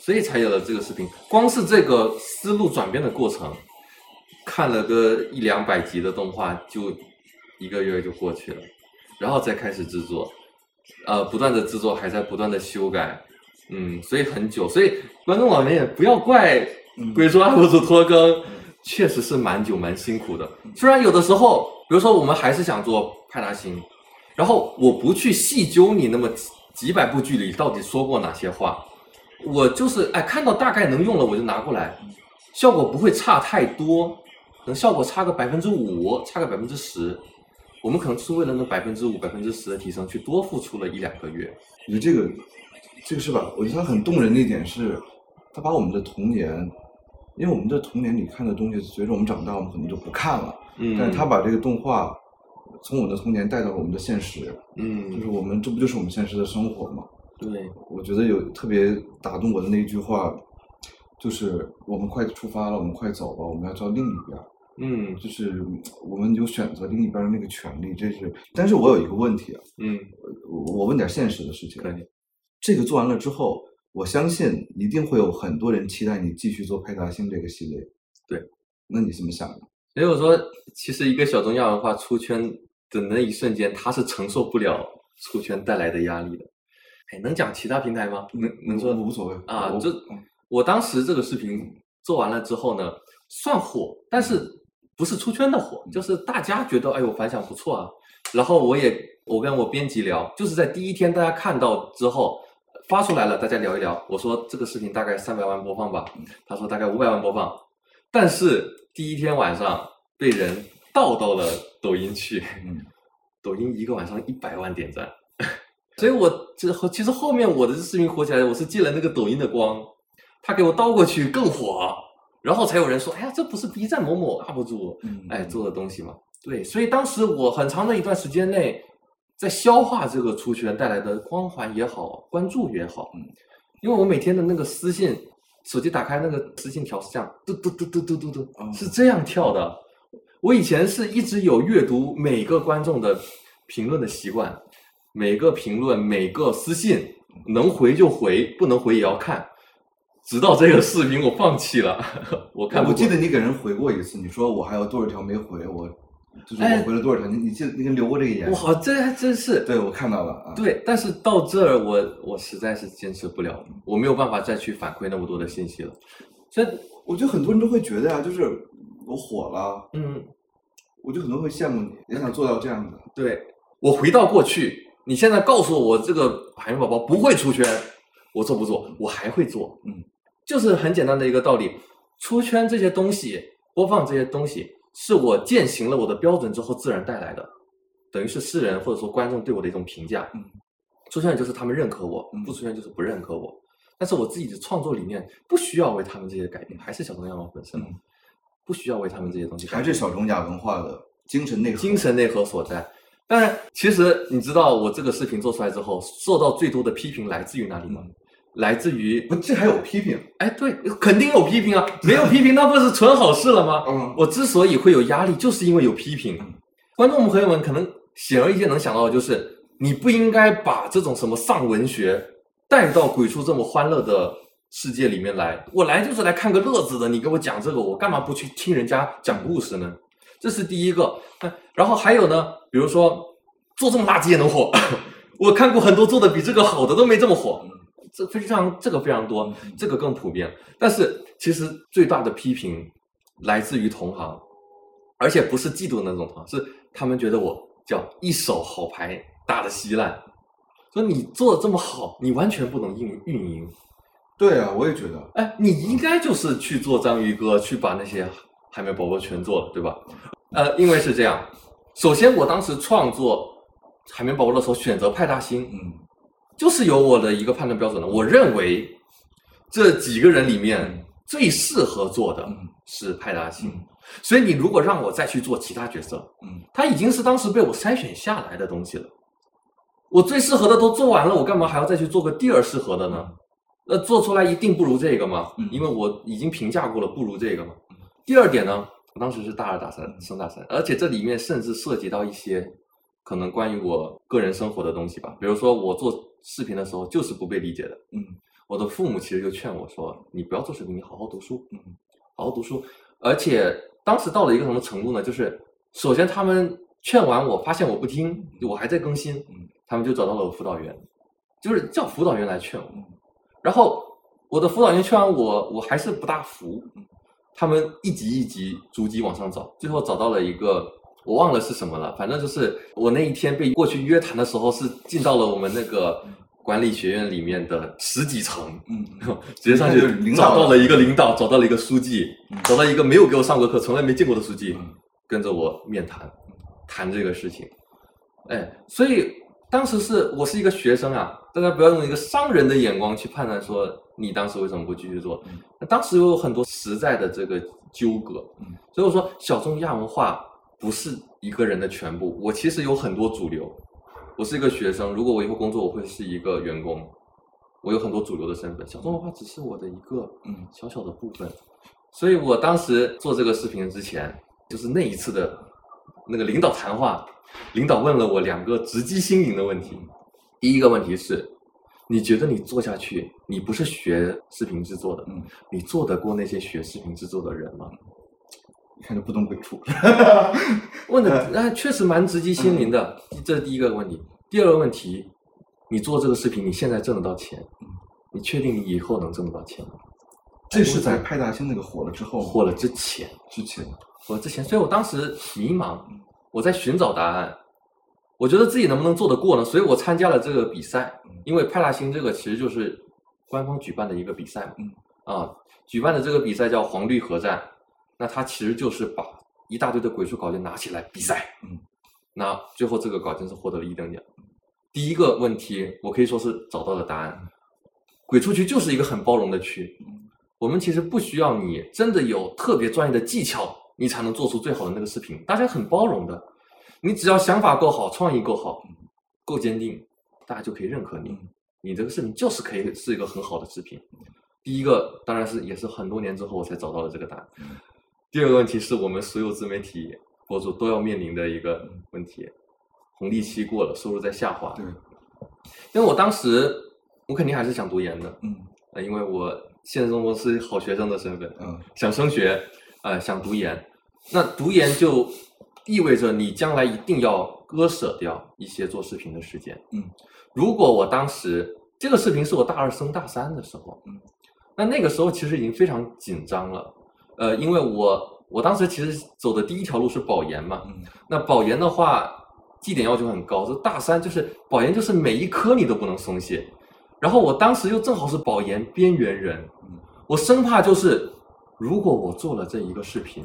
所以才有了这个视频。光是这个思路转变的过程，看了个一两百集的动画，就一个月就过去了，然后再开始制作，呃，不断的制作，还在不断的修改，嗯，所以很久，所以观众老爷也不要怪
嗯
鬼叔 UP 主拖更，确实是蛮久蛮辛苦的。虽然有的时候，比如说我们还是想做派大星，然后我不去细究你那么几几百部剧里到底说过哪些话，我就是哎看到大概能用了我就拿过来，效果不会差太多，可能效果差个百分之五，差个百分之十。我们可能是为了那百分之五、百分之十的提升，去多付出了一两个月。
我觉得这个这个是吧？我觉得它很动人的一点是，它把我们的童年，因为我们的童年里看的东西，随着我们长大，我们可能就不看了。
嗯
但是他把这个动画从我们的童年带到了我们的现实，嗯就
嗯
是，我们这不就是我们现实的生活吗？
对，
我觉得有特别打动我的那一句话，就是我们快出发了，我们快走吧，我们要到另一边儿。
嗯
就是我们有选择另一边儿的那个权利，这是。但是我有一个问题啊，
嗯，
我我问点现实的事情。
可以。
这个做完了之后，我相信一定会有很多人期待你继续做派大星这个系列。
对，
那你怎么想的？
所以我说，其实一个小众亚文化出圈的那一瞬间，他是承受不了出圈带来的压力的。哎，能讲其他平台吗？能能说
我无所谓，
啊就
嗯
我当时这个视频做完了之后呢，算火，但是不是出圈的火，就是大家觉得哎呦反响不错啊。然后我也我跟我编辑聊，就是在第一天大家看到之后发出来了，大家聊一聊。我说这个视频大概三百万播放吧，他说大概五百万播放，但是第一天晚上被人盗到了抖音去，
嗯。
抖音一个晚上一百万点赞，(laughs) 所以我这后其实后面我的视频火起来，我是借了那个抖音的光，他给我倒过去更火，然后才有人说，哎呀，这不是 B 站某某 UP 主
嗯
哎做的东西吗？对，所以当时我很长的一段时间内在消化这个出圈带来的光环也好，关注也好，
嗯，
因为我每天的那个私信，手机打开那个私信条是这样，嘟嘟嘟嘟嘟嘟嘟
哦，
是这样跳的。我以前是一直有阅读每个观众的评论的习惯，每个评论、每个私信能回就回，不能回也要看。直到这个视频我放弃了，我看不
我记得你给人回过一次，你说我还有多少条没回，我就是
哎
我回了多少条，你你记得你给留过这个言？
哇，这还真是
对我看到了啊。
对，但是到这儿我我实在是坚持不了，我没有办法再去反馈那么多的信息了。所以，
我觉得很多人都会觉得呀、就是我火了，
嗯，
我就很多人会羡慕你，也想做到这样子。
对我回到过去，你现在告诉我我这个海绵宝宝不会出圈，我做不做？我还会做。
嗯，
就是很简单的一个道理，出圈这些东西，播放这些东西，是我践行了我的标准之后自然带来的，等于是世人或者说观众对我的一种评价。
嗯，
出圈就是他们认可我
嗯，
不出圈就是不认可我。但是我自己的创作理念不需要为他们这些改变，还是小众样貌本身，
嗯
不需要为他们这些东西。
还是小众亚文化的精神内核。
精神内核所在。当然，其实你知道我这个视频做出来之后，受到最多的批评来自于哪里吗？来自于
不，这还有批评。
哎，对，肯定有批评啊，没有批评那不是纯好事了吗？
嗯
我之所以会有压力，就是因为有批评
嗯。
观众朋友们可能显而易见能想到的就是，你不应该把这种什么丧文学带到鬼畜这么欢乐的世界里面来。我来就是来看个乐子的，你给我讲这个，我干嘛不去听人家讲故事呢？这是第一个。哎然后还有呢，比如说做这么垃圾也能火，(laughs) 我看过很多做的比这个好的都没这么火。这非常这个非常多，这个更普遍。但是其实最大的批评来自于同行，而且不是嫉妒的那种同行，是他们觉得我叫一手好牌打得稀烂，说你做的这么好，你完全不能运运营。
对啊，我也觉得。
哎，你应该就是去做章鱼哥，去把那些海绵宝宝全做了，对吧？呃，因为是这样，首先我当时创作海绵宝宝的时候选择派大星，
嗯
就是有我的一个判断标准的。我认为这几个人里面最适合做的
嗯
是派大星，
嗯
所以你如果让我再去做其他角色，
嗯
他已经是当时被我筛选下来的东西了。我最适合的都做完了，我干嘛还要再去做个第二适合的呢？那做出来一定不如这个吗？
嗯
因为我已经评价过了，不如这个嘛。第二点呢，我当时是大二大三升大三，而且这里面甚至涉及到一些可能关于我个人生活的东西吧。比如说我做视频的时候就是不被理解的，
嗯
我的父母其实就劝我说：“你不要做视频，你好好读书，
嗯，
好好读书。”而且当时到了一个什么程度呢？就是首先他们劝完我，发现我不听，我还在更新，
嗯
他们就找到了我辅导员，就是叫辅导员来劝我。然后我的辅导员劝完我，我还是不大服。他们一级一级逐级往上找，最后找到了一个我忘了是什么了，反正就是我那一天被过去约谈的时候，是进到了我们那个管理学院里面的十几层，
嗯，
直接上去找到了一个领导，找到了一个书记，找到一个没有给我上过课、从来没见过的书记，
嗯
跟着我面谈，谈这个事情。哎，所以当时是我是一个学生啊，大家不要用一个商人的眼光去判断说你当时为什么不继续做。那当时有很多实在的这个纠葛，
嗯
所以我说小众亚文化不是一个人的全部，我其实有很多主流。我是一个学生，如果我以后工作，我会是一个员工，我有很多主流的身份，小众文化只是我的一个
嗯
小小的部分。所以我当时做这个视频之前，就是那一次的那个领导谈话，领导问了我两个直击心灵的问题。第一个问题是，你觉得你做下去，你不是学视频制作的，
嗯，
你做得过那些学视频制作的人吗？
一看就不懂鬼畜。
问的那 (laughs) 确实蛮直击心灵的，这是第一个问题。第二个问题，你做这个视频，你现在挣得到钱？你确定你以后能挣得到钱吗？
这是在派大星那个火了之后
火了之前，
之前，
火了之前，所以我当时迷茫，我在寻找答案，我觉得自己能不能做得过呢？所以我参加了这个比赛，因为派大星这个其实就是官方举办的一个比赛嘛，
嗯
啊，举办的这个比赛叫黄绿合战，那它其实就是把一大堆的鬼畜稿件拿起来比赛，
嗯，
那最后这个稿件是获得了一等奖。第一个问题，我可以说是找到了答案，鬼畜区就是一个很包容的区，我们其实不需要你真的有特别专业的技巧，你才能做出最好的那个视频，大家很包容的，你只要想法够好，创意够好，够坚定，大家就可以认可你。你这个视频就是可以是一个很好的视频。第一个当然是也是很多年之后我才找到了这个答案。第二个问题是我们所有自媒体博主都要面临的一个问题，红利期过了，收入在下滑。
对，
因为我当时我肯定还是想读研的，
嗯
呃，因为我现实中我是好学生的身份，
嗯
想升学，呃，想读研。那读研就意味着你将来一定要割舍掉一些做视频的时间。
嗯，
如果我当时这个视频是我大二升大三的时候，
嗯，
那那个时候其实已经非常紧张了，呃，因为我我当时其实走的第一条路是保研嘛，
嗯
那保研的话，绩点要求很高，就大三就是保研，就是每一科你都不能松懈。然后我当时又正好是保研边缘人，
嗯
我生怕就是如果我做了这一个视频，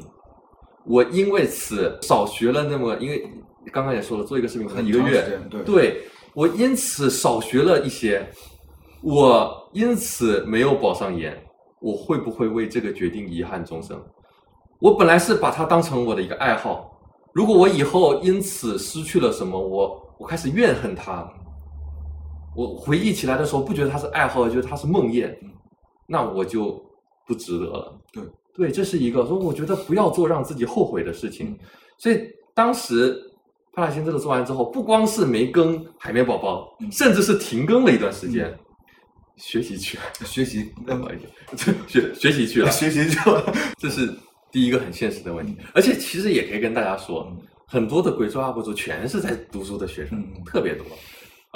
我因为此少学了那么，因为刚刚也说了，做一个视频可能一个月
对，
对我因此少学了一些，我因此没有保上研，我会不会为这个决定遗憾终生？我本来是把它当成我的一个爱好，如果我以后因此失去了什么，我我开始怨恨它，我回忆起来的时候不觉得它是爱好，觉得它是梦魇，那我就不值得了。
对
对，这是一个所以，我觉得不要做让自己后悔的事情。
嗯
所以当时帕拉星这个做完之后，不光是没更海绵宝宝，
嗯
甚至是停更了一段时间，学习去了，
学习 (laughs)
不好意思学学习去了，
学习去了，
这是第一个很现实的问题。而且其实也可以跟大家说，
嗯
很多的鬼畜 UP 主全是在读书的学生，
嗯
特别多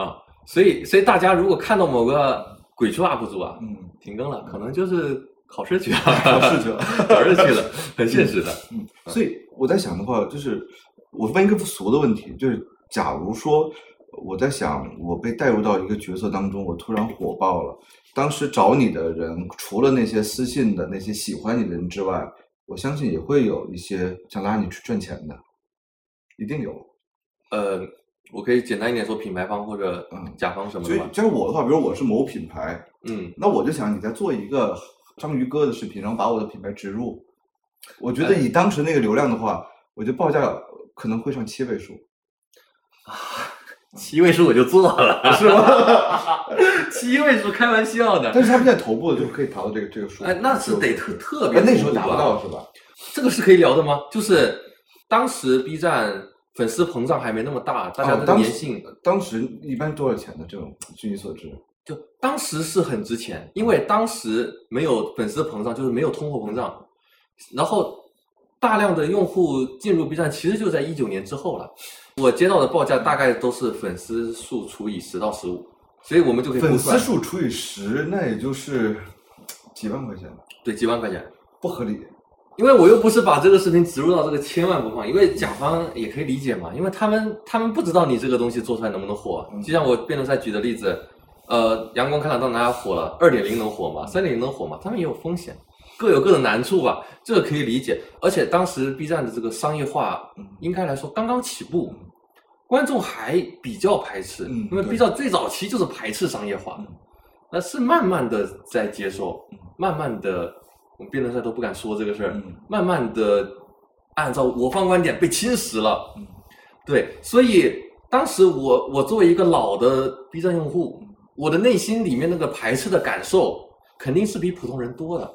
啊。所以，所以大家如果看到某个鬼畜 UP 主啊，
嗯
停更了，可能就是考试去了，
考试去了。(laughs)
考试去了，很现实的。
嗯，所以我在想的话，就是我问一个不俗的问题，就是假如说我在想，我被带入到一个角色当中，我突然火爆了，当时找你的人，除了那些私信的那些喜欢你的人之外，我相信也会有一些想拉你去赚钱的，一定有。
呃，我可以简单一点说，品牌方或者
嗯。
甲方什么
所以
的吧。
像我的话，比如我是某品牌，
嗯，
那我就想你在做一个章鱼哥的视频，然后把我的品牌植入。我觉得
哎
以当时那个流量的话，我觉得报价可能会上七位数。(laughs)
啊七位数我就做了，(laughs) 是吗？(laughs) 七位数开玩笑的。
但是他们在头部的就可以达到这个这个数。
哎，那是得特特别
哎，那时候达不到是吧？
这个是可以聊的吗？就是当时 B 站粉丝膨胀还没那么大，大家粘性、
当时一般多少钱的这种？据你所知，
就当时是很值钱，因为当时没有粉丝膨胀，就是没有通货膨胀，然后大量的用户进入 B 站，其实就在一九年之后了。我接到的报价大概都是粉丝数除以十到十五，所以我们就可以
粉丝数除以十，那也就是几万块钱吧，
对几万块钱。
不合理。
因为我又不是把这个视频植入到这个千万播放，因为甲方也可以理解嘛，因为他们他们不知道你这个东西做出来能不能火。就像我辩论赛举的例子，呃，阳光开朗到哪火了，二点零能火吗？三点零能火吗？他们也有风险，各有各的难处吧，这个可以理解。而且当时 B 站的这个商业化，应该来说刚刚起步，观众还比较排斥，因为 B 站最早期就是排斥商业化。的，那是慢慢的在接受，慢慢的，我们辩论赛都不敢说这个事儿，
嗯。
慢慢的按照我方观点被侵蚀了，对，所以当时我我作为一个老的 B 站用户，我的内心里面那个排斥的感受肯定是比普通人多的，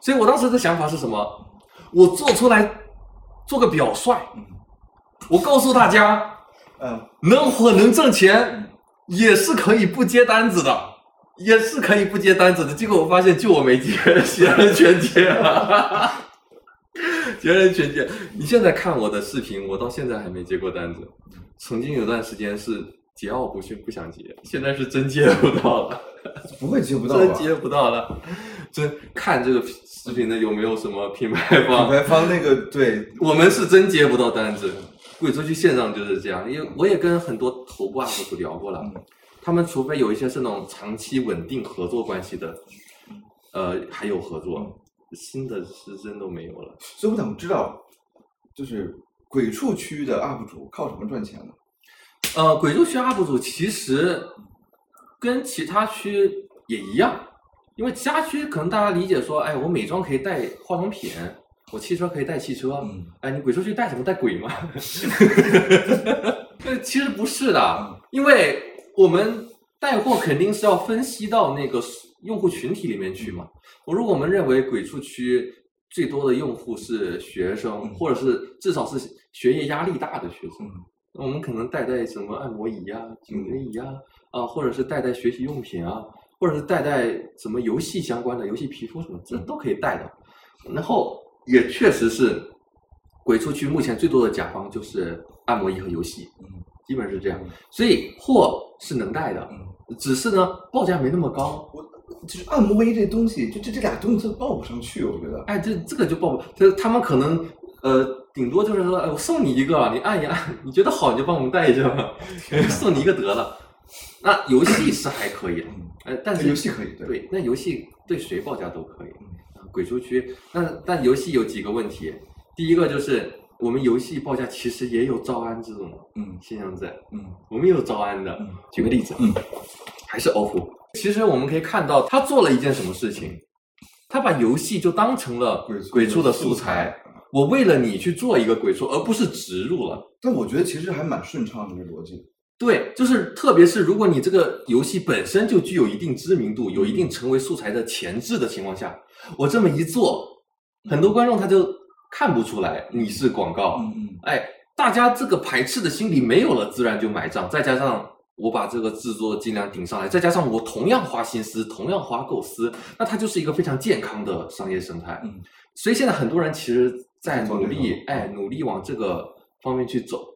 所以我当时的想法是什么？我做出来做个表率，我告诉大家，
嗯，
能火能挣钱，也是可以不接单子的，也是可以不接单子的。结果我发现，就我没接，其他人全接了，其他人全接。你现在看我的视频，我到现在还没接过单子。曾经有段时间是桀骜不驯，不想接，现在是真接不到了，
不会接不到吧？
真接不到了。真看这个视频的有没有什么品牌方？
品牌方那个对，
我们是真接不到单子，贵州去线上就是这样。因为我也跟很多头部 UP 主聊过了，他们除非有一些是那种长期稳定合作关系的，呃，还有合作，新的是真都没有了。
所以我想知道，就是鬼畜区的 UP 主靠什么赚钱呢？
呃，鬼畜区 UP 主其实跟其他区也一样，因为其他区可能大家理解说，哎，我美妆可以带化妆品，我汽车可以带汽车，
嗯
哎，你鬼畜区带什么？带鬼吗？(laughs) 呃，(laughs) 其实不是的，因为我们带货肯定是要分析到那个用户群体里面去嘛。我如果我们认为鬼畜区最多的用户是学生，或者是至少是学业压力大的学生，那我们可能带带什么按摩椅呀、颈椎椅呀，啊，或者是带带学习用品啊，或者是带带什么游戏相关的游戏皮肤什么，这都可以带的。然后也确实是，鬼畜区目前最多的甲方就是按摩椅和游戏，基本是这样。所以货是能带的，只是呢报价没那么高。
我就是按摩仪这东西，就这这俩东西它报不上去，我觉得。
哎，这这个就报不，这他们可能呃，顶多就是说，哎，我送你一个，你按一按，(laughs) 你觉得好你就帮我们带一下吧，送你一个得了。那游戏是还可以的，呃，但是
游戏可以对。
对，那游戏对谁报价都可以。鬼畜区，那但游戏有几个问题，第一个就是我们游戏报价其实也有招安这种
嗯。
现象在，
嗯。
我们也有招安的。举个例子，
嗯，
还是 OPPO，其实我们可以看到他做了一件什么事情，他把游戏就当成了
鬼畜
的
素
素材，我为了你去做一个鬼畜，而不是植入了。
但我觉得其实还蛮顺畅的这个逻辑。
对，就是特别是如果你这个游戏本身就具有一定知名度，有一定成为素材的潜质的情况下，我这么一做，很多观众他就看不出来你是广告，
嗯嗯
哎，大家这个排斥的心理没有了，自然就买账。再加上我把这个制作尽量顶上来，再加上我同样花心思，同样花构思，那它就是一个非常健康的商业生态。
嗯，
所以现在很多人其实在努力，哎，努力往这个方面去走。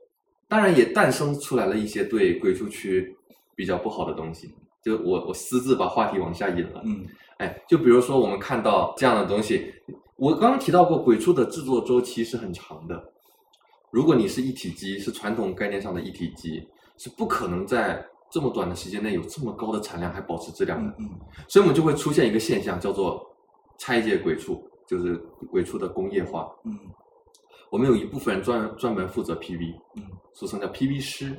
当然也诞生出来了一些对鬼畜区比较不好的东西，就我我私自把话题往下引了。
嗯
哎，就比如说我们看到这样的东西，我刚刚提到过，鬼畜的制作周期是很长的。如果你是一体机，是传统概念上的一体机，是不可能在这么短的时间内有这么高的产量还保持质量的。
嗯
所以我们就会出现一个现象，叫做拆解鬼畜，就是鬼畜的工业化。
嗯
我们有一部分人专专门负责 PV，
嗯，
俗称叫 PV 师，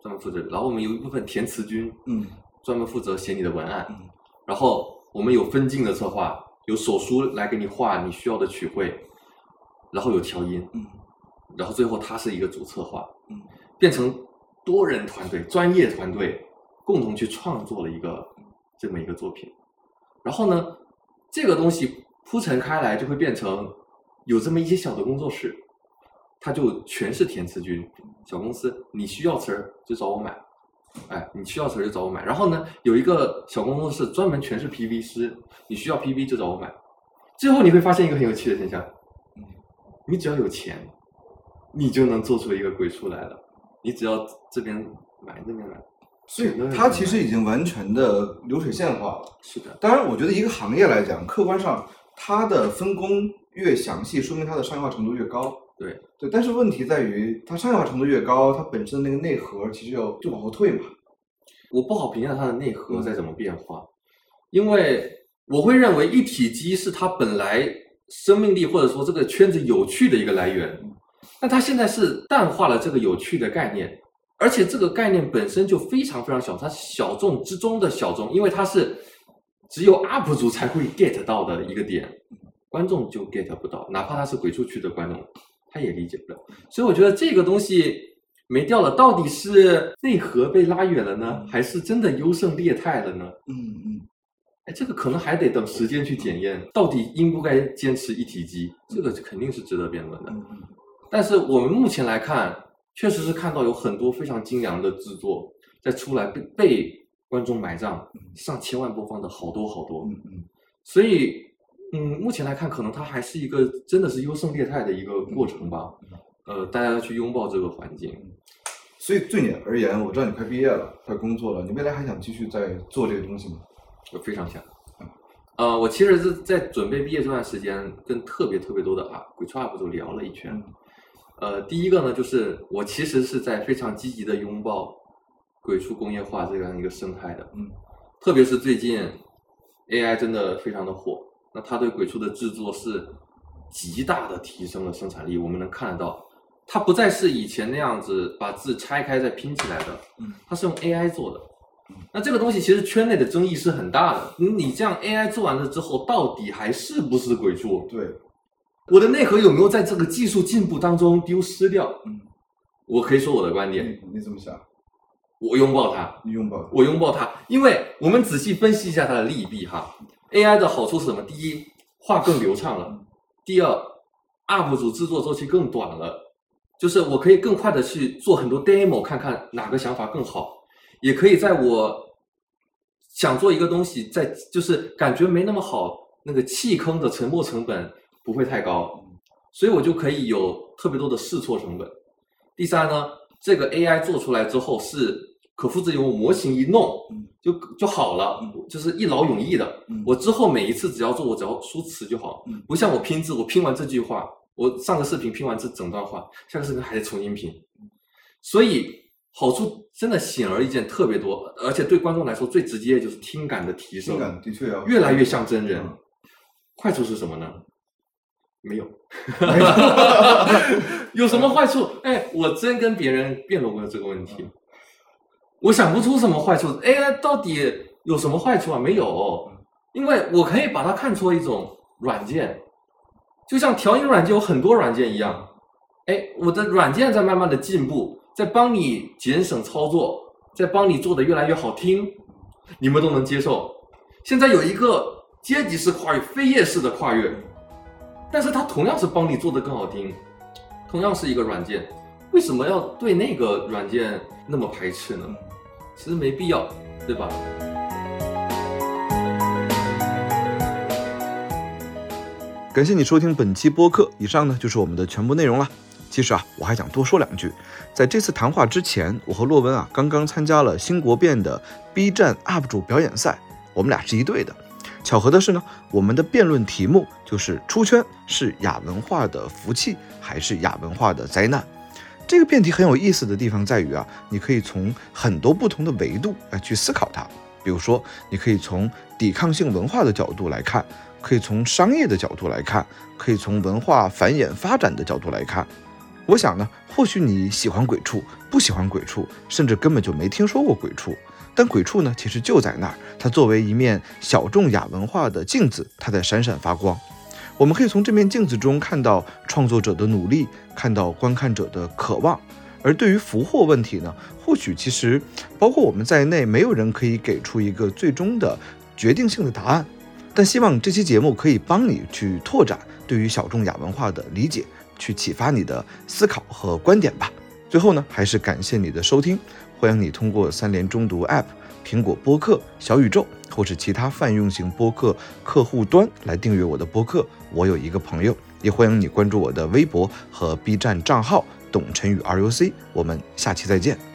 专门负责。然后我们有一部分填词君，
嗯
专门负责写你的文案。
嗯
然后我们有分镜的策划，有手书来给你画你需要的曲绘，然后有调音，
嗯
然后最后它是一个主策划，
嗯，
变成多人团队、专业团队共同去创作了一个这么一个作品。然后呢，这个东西铺陈开来，就会变成有这么一些小的工作室，它就全是填词君，小公司，你需要词儿就找我买，哎，你需要词儿就找我买。然后呢，有一个小工作室专门全是 PV 师，你需要 PV 就找我买。最后你会发现一个很有趣的现象，你只要有钱，你就能做出一个鬼畜来了。你只要这边买那边买，
所以它其实已经完全的流水线化了。
是的，
当然，我觉得一个行业来讲，客观上它的分工越详细，说明它的商业化程度越高。
对
对，但是问题在于，它商业化程度越高，它本身的那个内核其实要就往后退嘛。
我不好评价它的内核
嗯
在怎么变化，因为我会认为一体机是它本来生命力或者说这个圈子有趣的一个来源，但它现在是淡化了这个有趣的概念，而且这个概念本身就非常非常小，它是小众之中的小众，因为它是只有 UP 主才会 get 到的一个点，观众就 get 不到，哪怕他是鬼畜区的观众，他也理解不了。所以我觉得这个东西没掉了，到底是内核被拉远了呢，还是真的优胜劣汰了呢？
嗯嗯，
哎，这个可能还得等时间去检验，到底应不该坚持一体机，这个肯定是值得辩论的。但是我们目前来看，确实是看到有很多非常精良的制作在出来被被观众买账，上千万播放的好多好多。
嗯嗯，
所以，嗯，目前来看，可能它还是一个真的是优胜劣汰的一个过程吧。呃，大家要去拥抱这个环境。
所以对你而言，我知道你快毕业了，快工作了，你未来还想继续在做这个东西吗？
我非常想。呃，我其实是在准备毕业这段时间，跟特别特别多的啊鬼畜 UP 主聊了一圈。呃，第一个呢，就是我其实是在非常积极的拥抱鬼畜工业化这样一个生态的。
嗯，
特别是最近 AI 真的非常的火，那它对鬼畜的制作是极大的提升了生产力。我们能看得到，它不再是以前那样子把字拆开再拼起来的，
嗯，
它是用 AI 做的。那这个东西其实圈内的争议是很大的。你你这样 AI 做完了之后，到底还是不是鬼畜？
对，
我的内核有没有在这个技术进步当中丢失掉？
嗯，
我可以说我的观点，
你你怎么想？
我拥抱它，
你拥抱它
我拥抱它，因为我们仔细分析一下它的利弊哈。AI 的好处是什么？第一，画更流畅了；第二，UP 主制作周期更短了，就是我可以更快的去做很多 demo，看看哪个想法更好，也可以在我想做一个东西，在就是感觉没那么好，那个弃坑的沉没成本不会太高，所以我就可以有特别多的试错成本。第三呢，这个 AI 做出来之后是可复制用模型一弄
嗯
就就好了，就是一劳永逸的。
嗯
我之后每一次只要做，我只要输词就好
嗯，
不像我拼字，我拼完这句话，我上个视频拼完这整段话，下个视频还得重新拼，所以好处真的显而易见特别多，而且对观众来说最直接的就是听感的提升
听，感的确要
越来越像真人
嗯。
坏处是什么呢？没有。
没有 (laughs)
有什么坏处？哎，我真跟别人辩论过这个问题，我想不出什么坏处。AI 到底有什么坏处啊？没有，因为我可以把它看作一种软件，就像调音软件有很多软件一样。哎，我的软件在慢慢的进步，在帮你节省操作，在帮你做的越来越好听，你们都能接受。现在有一个阶级式跨越、飞页式的跨越，但是它同样是帮你做的更好听，同样是一个软件，为什么要对那个软件那么排斥呢？其实没必要，对吧？
感谢你收听本期播客，以上呢就是我们的全部内容了。其实啊，我还想多说两句。在这次谈话之前，我和洛文啊刚刚参加了新国辩的 B 站 UP 主表演赛，我们俩是一队的。巧合的是呢，我们的辩论题目就是出圈是亚文化的福气还是亚文化的灾难。这个辩题很有意思的地方在于啊，你可以从很多不同的维度来去思考它。比如说，你可以从抵抗性文化的角度来看，可以从商业的角度来看，可以从文化繁衍发展的角度来看。我想呢，或许你喜欢鬼畜，不喜欢鬼畜，甚至根本就没听说过鬼畜。但鬼畜呢，其实就在那儿，它作为一面小众亚文化的镜子，它在闪闪发光。我们可以从这面镜子中看到创作者的努力，看到观看者的渴望。而对于俘获问题呢，或许其实包括我们在内，没有人可以给出一个最终的决定性的答案。但希望这期节目可以帮你去拓展对于小众亚文化的理解，去启发你的思考和观点吧。最后呢，还是感谢你的收听，欢迎你通过三联中读 App、苹果播客、小宇宙或是其他泛用型播客客户端来订阅我的播客。我有一个朋友，也欢迎你关注我的微博和 B 站账号“董晨宇 RUC”。我们下期再见。